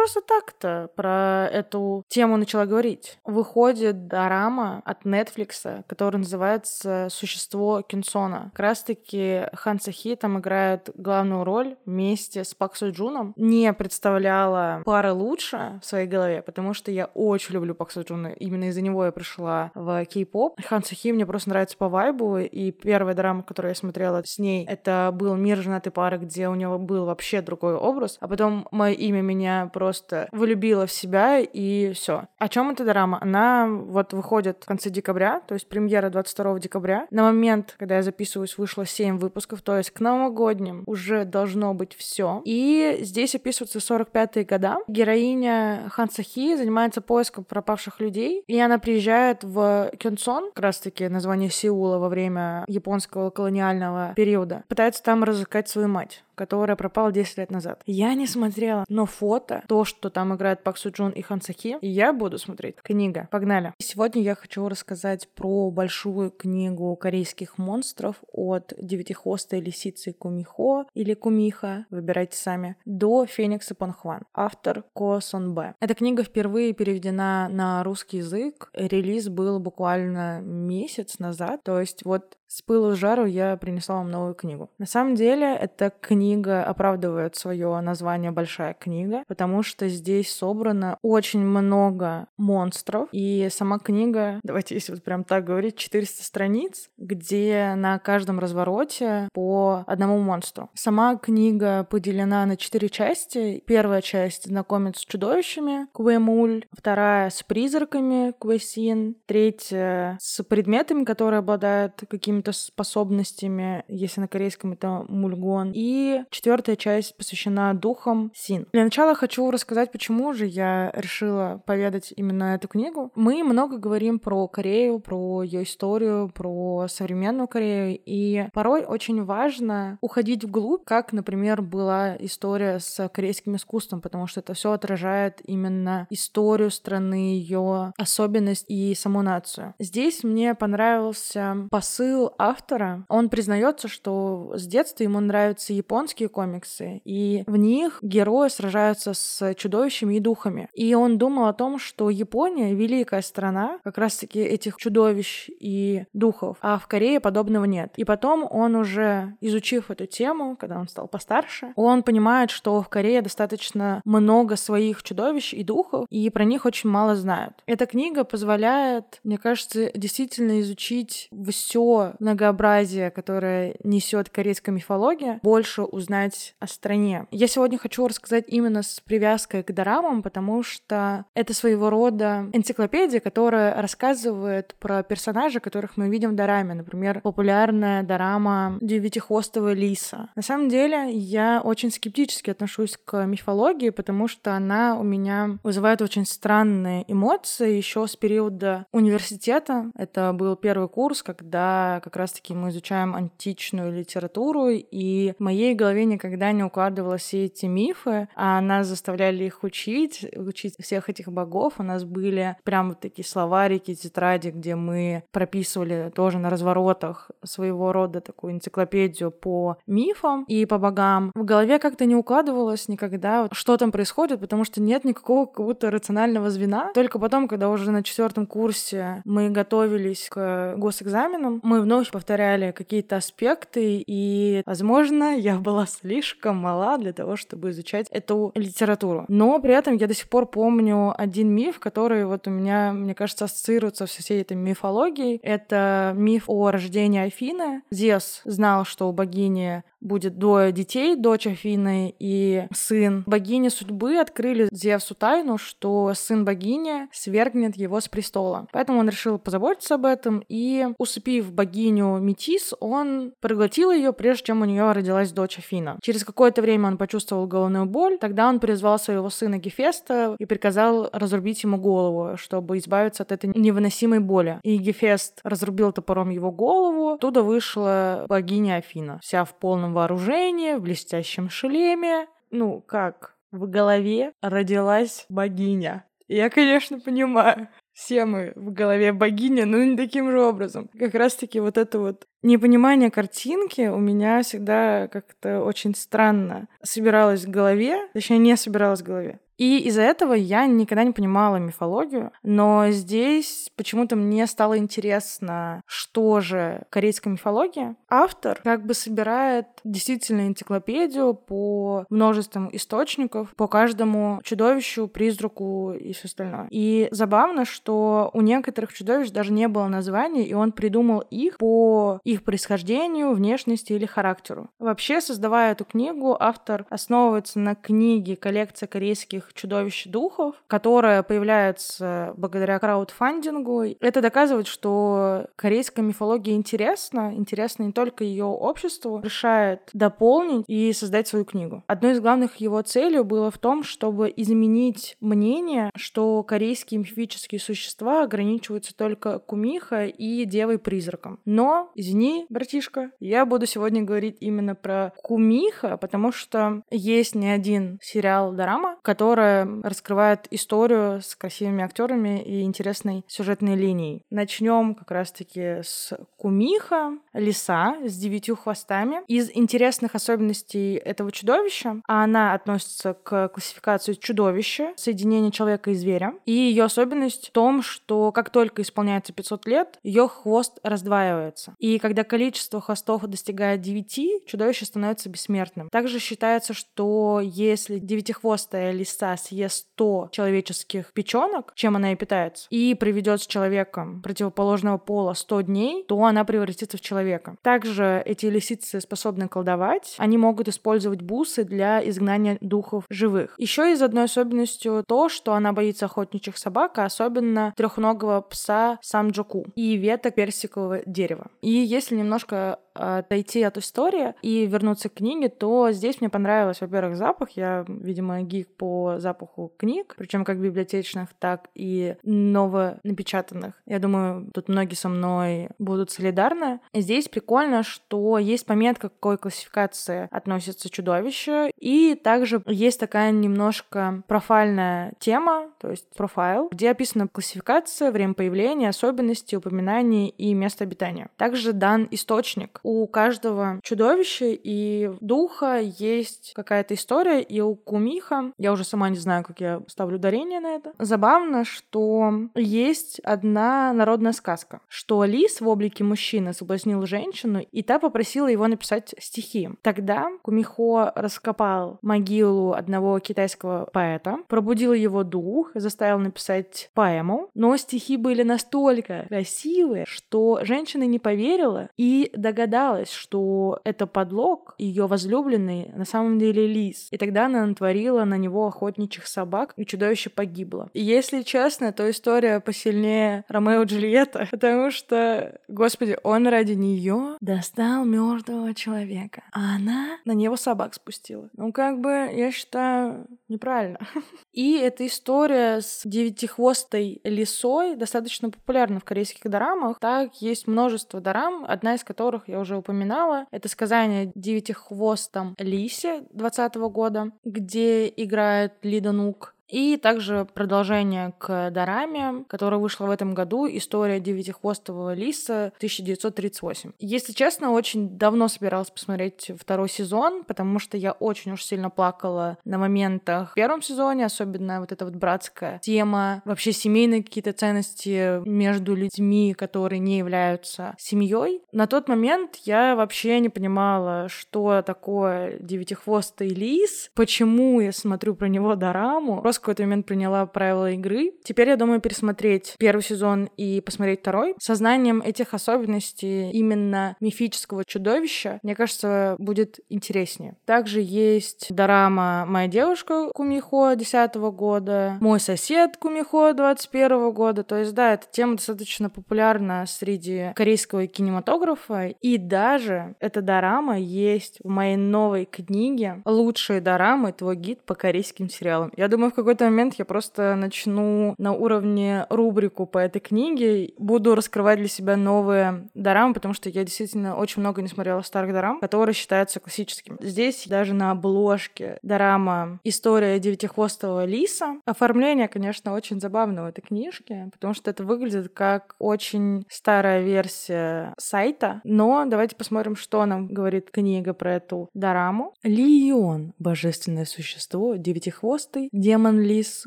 просто так-то про эту тему начала говорить. Выходит дорама от Netflix, которая называется «Существо Кёнсона». Как раз-таки Хан Сохи там играет главную роль вместе с Пак Су Джуном. Не представляла пары лучше в своей голове, потому что я очень люблю Пак Су Джуна. Именно из-за него я пришла в кей-поп. Хан Сохи мне просто нравится по вайбу, и первая дорама, которую я смотрела с ней, это был «Мир женатой пары», где у неё был вообще другой образ, а потом мое имя меня просто влюбила в себя, и все. О чем эта драма? Она вот выходит в конце декабря, то есть премьера 22 декабря. На момент, когда я записываюсь, вышло 7 выпусков, то есть к новогодним уже должно быть все. И здесь описываются 45-е года. Героиня Хан Сахи занимается поиском пропавших людей, и она приезжает в Кёнсон, как раз-таки название Сеула во время японского колониального периода, пытается там разыскать свою мать которая пропала 10 лет назад. Я не смотрела, но фото, то, что там играет Пак Су Джун и Хан Сахи, я буду смотреть. Книга. Погнали. Сегодня я хочу рассказать про большую книгу корейских монстров от девятихвостой лисицы Кумихо или Кумиха, выбирайте сами, до Феникса Панхван. Автор Ко Сон Б. Эта книга впервые переведена на русский язык. Релиз был буквально месяц назад. То есть вот с пылу с жару я принесла вам новую книгу. На самом деле, эта книга оправдывает свое название «Большая книга», потому что здесь собрано очень много монстров, и сама книга, давайте если вот прям так говорить, 400 страниц, где на каждом развороте по одному монстру. Сама книга поделена на четыре части. Первая часть знакомит с чудовищами, Куэмуль, вторая с призраками, Куэсин, третья с предметами, которые обладают какими какими-то способностями, если на корейском это мульгон. И четвертая часть посвящена духам Син. Для начала хочу рассказать, почему же я решила поведать именно эту книгу. Мы много говорим про Корею, про ее историю, про современную Корею, и порой очень важно уходить вглубь, как, например, была история с корейским искусством, потому что это все отражает именно историю страны, ее особенность и саму нацию. Здесь мне понравился посыл автора. Он признается, что с детства ему нравятся японские комиксы, и в них герои сражаются с чудовищами и духами. И он думал о том, что Япония — великая страна как раз-таки этих чудовищ и духов, а в Корее подобного нет. И потом он уже, изучив эту тему, когда он стал постарше, он понимает, что в Корее достаточно много своих чудовищ и духов, и про них очень мало знают. Эта книга позволяет, мне кажется, действительно изучить все многообразие, которое несет корейская мифология, больше узнать о стране. Я сегодня хочу рассказать именно с привязкой к дорамам, потому что это своего рода энциклопедия, которая рассказывает про персонажей, которых мы видим в дораме. Например, популярная дорама «Девятихвостого лиса». На самом деле, я очень скептически отношусь к мифологии, потому что она у меня вызывает очень странные эмоции еще с периода университета. Это был первый курс, когда как раз-таки мы изучаем античную литературу, и в моей голове никогда не укладывалось все эти мифы, а нас заставляли их учить, учить всех этих богов. У нас были прям вот такие словарики, тетради, где мы прописывали тоже на разворотах своего рода такую энциклопедию по мифам и по богам. В голове как-то не укладывалось никогда, что там происходит, потому что нет никакого какого-то рационального звена. Только потом, когда уже на четвертом курсе мы готовились к госэкзаменам, мы вновь повторяли какие-то аспекты, и, возможно, я была слишком мала для того, чтобы изучать эту литературу. Но при этом я до сих пор помню один миф, который вот у меня, мне кажется, ассоциируется со всей этой мифологией. Это миф о рождении Афины. Зевс знал, что у богини будет двое детей, дочь Афины и сын. Богини судьбы открыли Зевсу тайну, что сын богини свергнет его с престола. Поэтому он решил позаботиться об этом и, усыпив богиню Метис, он проглотил ее, прежде чем у нее родилась дочь Афина. Через какое-то время он почувствовал головную боль, тогда он призвал своего сына Гефеста и приказал разрубить ему голову, чтобы избавиться от этой невыносимой боли. И Гефест разрубил топором его голову, оттуда вышла богиня Афина, вся в полном полном вооружении, в блестящем шлеме. Ну, как в голове родилась богиня. Я, конечно, понимаю, все мы в голове богиня, но не таким же образом. Как раз-таки вот это вот непонимание картинки у меня всегда как-то очень странно собиралось в голове, точнее, не собиралось в голове. И из-за этого я никогда не понимала мифологию, но здесь почему-то мне стало интересно, что же корейская мифология. Автор как бы собирает действительно энциклопедию по множествам источников, по каждому чудовищу, призраку и все остальное. И забавно, что у некоторых чудовищ даже не было названий, и он придумал их по их происхождению, внешности или характеру. Вообще, создавая эту книгу, автор основывается на книге «Коллекция корейских чудовищ духов», которая появляется благодаря краудфандингу. Это доказывает, что корейская мифология интересна, интересна не только ее обществу, решает дополнить и создать свою книгу. Одной из главных его целей было в том, чтобы изменить мнение, что корейские мифические существа ограничиваются только кумиха и девой-призраком. Но, извини, братишка, я буду сегодня говорить именно про кумиха, потому что есть не один сериал Дорама, который раскрывает историю с красивыми актерами и интересной сюжетной линией. Начнем как раз-таки с кумиха, лиса с девятью хвостами. Из интересных особенностей этого чудовища, а она относится к классификации чудовища, соединения человека и зверя. И ее особенность в том, что как только исполняется 500 лет, ее хвост раздваивается. И когда количество хвостов достигает 9, чудовище становится бессмертным. Также считается, что если девятихвостая лиса съест 100 человеческих печенок, чем она и питается, и проведет с человеком противоположного пола 100 дней, то она превратится в человека. Также эти лисицы способны колдовать. Они могут использовать бусы для изгнания духов живых. Еще из одной особенностью то, что она боится охотничьих собак, а особенно трехногого пса самджоку и веток персикового дерева. И если немножко отойти от истории и вернуться к книге, то здесь мне понравилось, во-первых, запах. Я, видимо, гик по запаху книг, причем как библиотечных, так и новонапечатанных. Я думаю, тут многие со мной будут солидарны. Здесь прикольно, что есть пометка, к какой классификации относится чудовище, и также есть такая немножко профильная тема, то есть профайл, где описана классификация, время появления, особенности, упоминания и место обитания. Также дан источник у каждого чудовища и духа есть какая-то история, и у Кумиха, я уже сама не знаю, как я ставлю ударение на это, забавно, что есть одна народная сказка, что лис в облике мужчины соблазнил женщину, и та попросила его написать стихи. Тогда Кумихо раскопал могилу одного китайского поэта, пробудил его дух, заставил написать поэму, но стихи были настолько красивые, что женщина не поверила и догадалась, догадалась, что это подлог ее возлюбленный на самом деле лис. И тогда она натворила на него охотничьих собак, и чудовище погибло. И если честно, то история посильнее Ромео и Джульетта, потому что, господи, он ради нее достал мертвого человека, а она на него собак спустила. Ну, как бы, я считаю, неправильно. И эта история с девятихвостой лисой достаточно популярна в корейских дорамах. Так, есть множество дорам, одна из которых я уже упоминала. Это сказание «Девятихвостом лисе» 2020 года, где играет Лида Нук. И также продолжение к Дараме, которая вышла в этом году, история девятихвостого лиса 1938. Если честно, очень давно собиралась посмотреть второй сезон, потому что я очень уж сильно плакала на моментах в первом сезоне, особенно вот эта вот братская тема, вообще семейные какие-то ценности между людьми, которые не являются семьей. На тот момент я вообще не понимала, что такое девятихвостый лис, почему я смотрю про него Дораму. Просто в какой-то момент приняла правила игры. Теперь я думаю пересмотреть первый сезон и посмотреть второй. Сознанием этих особенностей именно мифического чудовища, мне кажется, будет интереснее. Также есть дорама «Моя девушка» Кумихо 10 года, «Мой сосед» Кумихо 21 года. То есть, да, эта тема достаточно популярна среди корейского кинематографа. И даже эта дорама есть в моей новой книге «Лучшие дорамы. Твой гид по корейским сериалам». Я думаю, в какой какой-то момент я просто начну на уровне рубрику по этой книге, буду раскрывать для себя новые дорамы, потому что я действительно очень много не смотрела старых дорам, которые считаются классическими. Здесь даже на обложке дорама «История девятихвостого лиса». Оформление, конечно, очень забавно в этой книжке, потому что это выглядит как очень старая версия сайта, но давайте посмотрим, что нам говорит книга про эту дораму. Лион — божественное существо, девятихвостый, демон Лис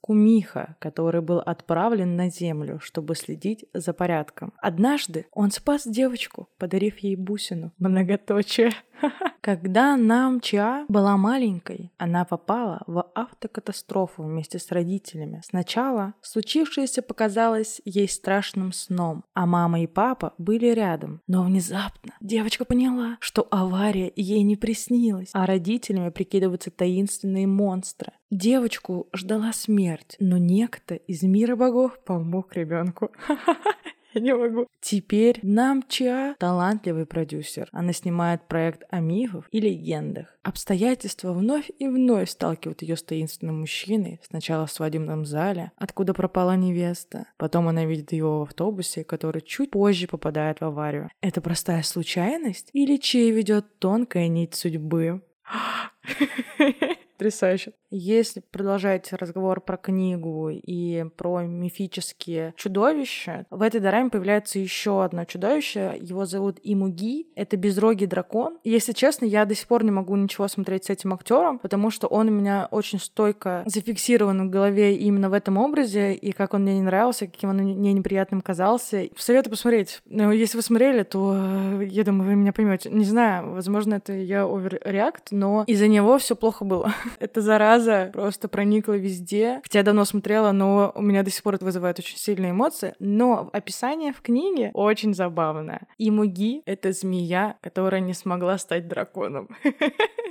Кумиха, который был отправлен на землю, чтобы следить за порядком. Однажды он спас девочку, подарив ей бусину. Многоточие. Когда Нам Ча была маленькой, она попала в автокатастрофу вместе с родителями. Сначала случившееся показалось ей страшным сном, а мама и папа были рядом. Но внезапно девочка поняла, что авария ей не приснилась, а родителями прикидываются таинственные монстры. Девочку ждала смерть, но некто из мира богов помог ребенку. Я не могу. Теперь Намча талантливый продюсер. Она снимает проект о мифах и легендах. Обстоятельства вновь и вновь сталкивают ее с таинственным мужчиной. Сначала в свадебном зале, откуда пропала невеста. Потом она видит его в автобусе, который чуть позже попадает в аварию. Это простая случайность? Или чей ведет тонкая нить судьбы? Потрясающе. Если продолжать разговор про книгу и про мифические чудовища, в этой дораме появляется еще одно чудовище. Его зовут Имуги. Это безрогий дракон. Если честно, я до сих пор не могу ничего смотреть с этим актером, потому что он у меня очень стойко зафиксирован в голове именно в этом образе, и как он мне не нравился, каким он мне неприятным казался. Советую посмотреть. Но если вы смотрели, то э, я думаю, вы меня поймете. Не знаю, возможно, это я оверреакт, но из-за него все плохо было. Эта зараза просто проникла везде. Хотя я давно смотрела, но у меня до сих пор это вызывает очень сильные эмоции. Но описание в книге очень забавное. И Муги — это змея, которая не смогла стать драконом.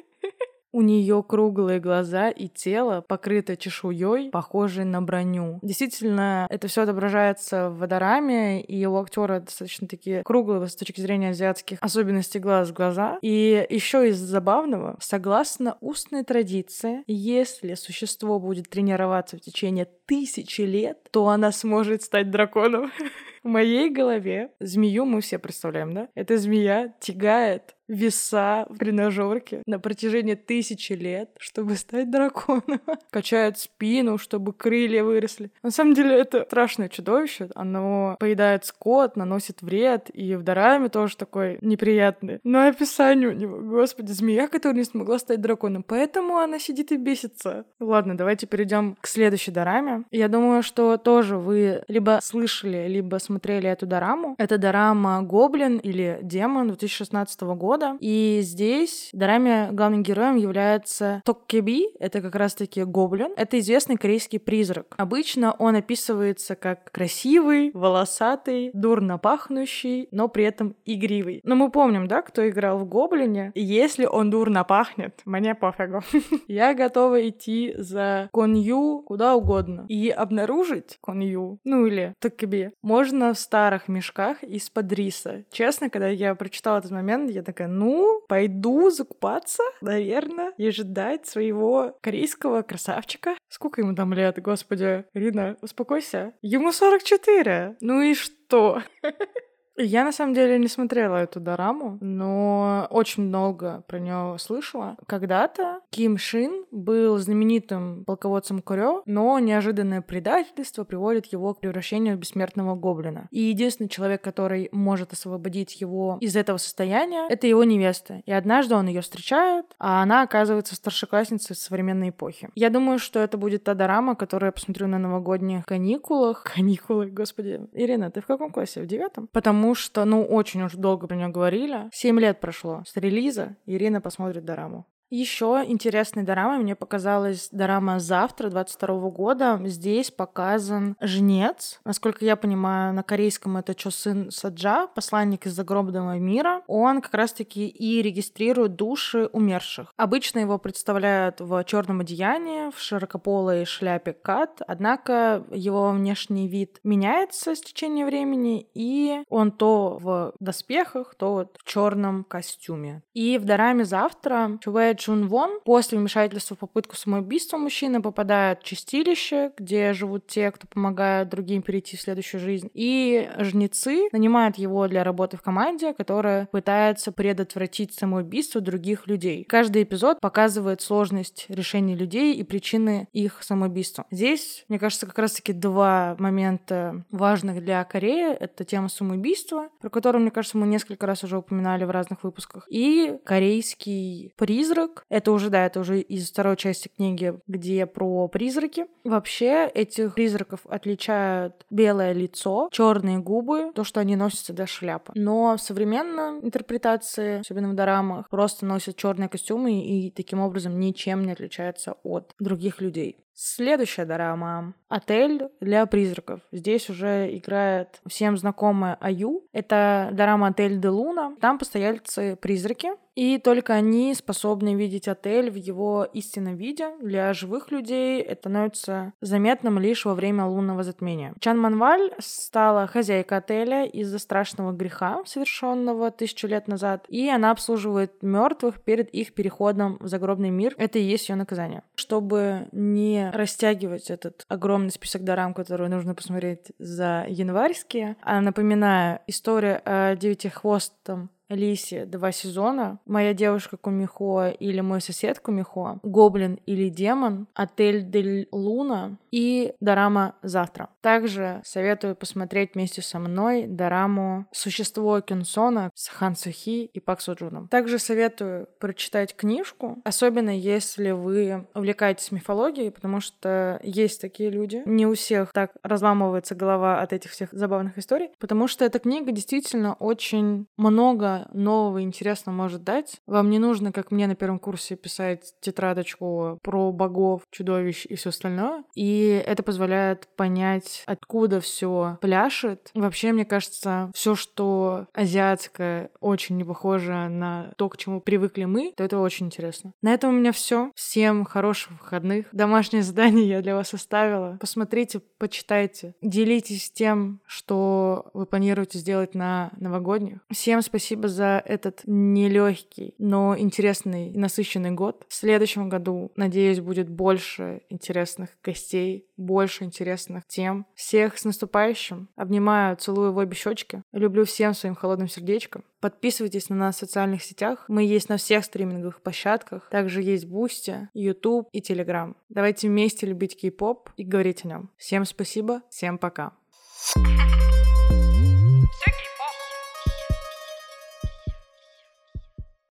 У нее круглые глаза и тело, покрыто чешуей, похожей на броню. Действительно, это все отображается в водораме, и у актера достаточно такие круглые с точки зрения азиатских особенностей глаз глаза. И еще из забавного, согласно устной традиции, если существо будет тренироваться в течение тысячи лет, то она сможет стать драконом. В моей голове змею мы все представляем, да? Эта змея тягает веса в тренажерке на протяжении тысячи лет, чтобы стать драконом. Качает спину, чтобы крылья выросли. На самом деле это страшное чудовище. Оно поедает скот, наносит вред, и в Дораме тоже такой неприятный. Но описание у него, господи, змея, которая не смогла стать драконом. Поэтому она сидит и бесится. Ладно, давайте перейдем к следующей Дораме. Я думаю, что тоже вы либо слышали, либо смотрели эту Дораму. Это Дорама Гоблин или Демон 2016 года года. И здесь Дораме главным героем является Токкеби, это как раз-таки гоблин. Это известный корейский призрак. Обычно он описывается как красивый, волосатый, дурно пахнущий, но при этом игривый. Но мы помним, да, кто играл в Гоблине. Если он дурно пахнет, мне пофигу. Я готова идти за Конью куда угодно. И обнаружить Конью, ну или Токкеби, можно в старых мешках из-под риса. Честно, когда я прочитала этот момент, я такая, ну, пойду закупаться, наверное, и ждать своего корейского красавчика. Сколько ему там лет, господи? Ирина, успокойся. Ему 44. Ну и что? Я на самом деле не смотрела эту дораму, но очень много про нее слышала. Когда-то Ким Шин был знаменитым полководцем Курё, но неожиданное предательство приводит его к превращению в бессмертного гоблина. И единственный человек, который может освободить его из этого состояния, это его невеста. И однажды он ее встречает, а она оказывается старшеклассницей современной эпохи. Я думаю, что это будет та дорама, которую я посмотрю на новогодних каникулах. Каникулы, господи. Ирина, ты в каком классе? В девятом? Потому потому что, ну, очень уж долго про нее говорили. Семь лет прошло с релиза. Ирина посмотрит дораму. Еще интересной дорамой мне показалась дорама «Завтра» 22 года. Здесь показан жнец. Насколько я понимаю, на корейском это Чосын Саджа, посланник из загробного мира. Он как раз-таки и регистрирует души умерших. Обычно его представляют в черном одеянии, в широкополой шляпе кат, однако его внешний вид меняется с течением времени, и он то в доспехах, то вот в черном костюме. И в дораме «Завтра» Чувэ Джун Вон после вмешательства в попытку самоубийства мужчины попадает в чистилище, где живут те, кто помогает другим перейти в следующую жизнь. И жнецы нанимают его для работы в команде, которая пытается предотвратить самоубийство других людей. Каждый эпизод показывает сложность решения людей и причины их самоубийства. Здесь, мне кажется, как раз-таки два момента важных для Кореи. Это тема самоубийства, про которую, мне кажется, мы несколько раз уже упоминали в разных выпусках, и корейский призрак, «Призрак». Это уже, да, это уже из второй части книги, где про призраки. Вообще этих призраков отличают белое лицо, черные губы, то, что они носят всегда шляпы. Но в современной интерпретации, особенно в дорамах, просто носят черные костюмы и таким образом ничем не отличаются от других людей. Следующая дорама «Отель для призраков». Здесь уже играет всем знакомая Аю. Это дорама «Отель де Луна». Там постояльцы призраки, и только они способны видеть отель в его истинном виде. Для живых людей это становится заметным лишь во время лунного затмения. Чан Манваль стала хозяйкой отеля из-за страшного греха, совершенного тысячу лет назад, и она обслуживает мертвых перед их переходом в загробный мир. Это и есть ее наказание. Чтобы не растягивать этот огромный список дорам, который нужно посмотреть за январьские. А напоминаю, история о девятихвостом Лисе два сезона, «Моя девушка Кумихо» или «Мой сосед Кумихо», «Гоблин» или «Демон», «Отель Дель Луна» и дорама «Завтра». Также советую посмотреть вместе со мной дораму «Существо Кюнсона» с Хан Сухи и Пак Суджуном. Также советую прочитать книжку, особенно если вы увлекаетесь мифологией, потому что есть такие люди. Не у всех так разламывается голова от этих всех забавных историй, потому что эта книга действительно очень много нового интересного может дать. Вам не нужно, как мне на первом курсе, писать тетрадочку про богов, чудовищ и все остальное. И это позволяет понять, откуда все пляшет. Вообще, мне кажется, все, что азиатское, очень не похоже на то, к чему привыкли мы, то это очень интересно. На этом у меня все. Всем хороших выходных. Домашнее задание я для вас оставила. Посмотрите, почитайте. Делитесь тем, что вы планируете сделать на новогодних. Всем спасибо за этот нелегкий, но интересный и насыщенный год. В следующем году, надеюсь, будет больше интересных гостей, больше интересных тем. Всех с наступающим. Обнимаю, целую в обе щечки. Люблю всем своим холодным сердечком. Подписывайтесь на нас в социальных сетях. Мы есть на всех стриминговых площадках. Также есть Бусти, YouTube и Telegram. Давайте вместе любить кей-поп и говорить о нем. Всем спасибо, всем пока. thank you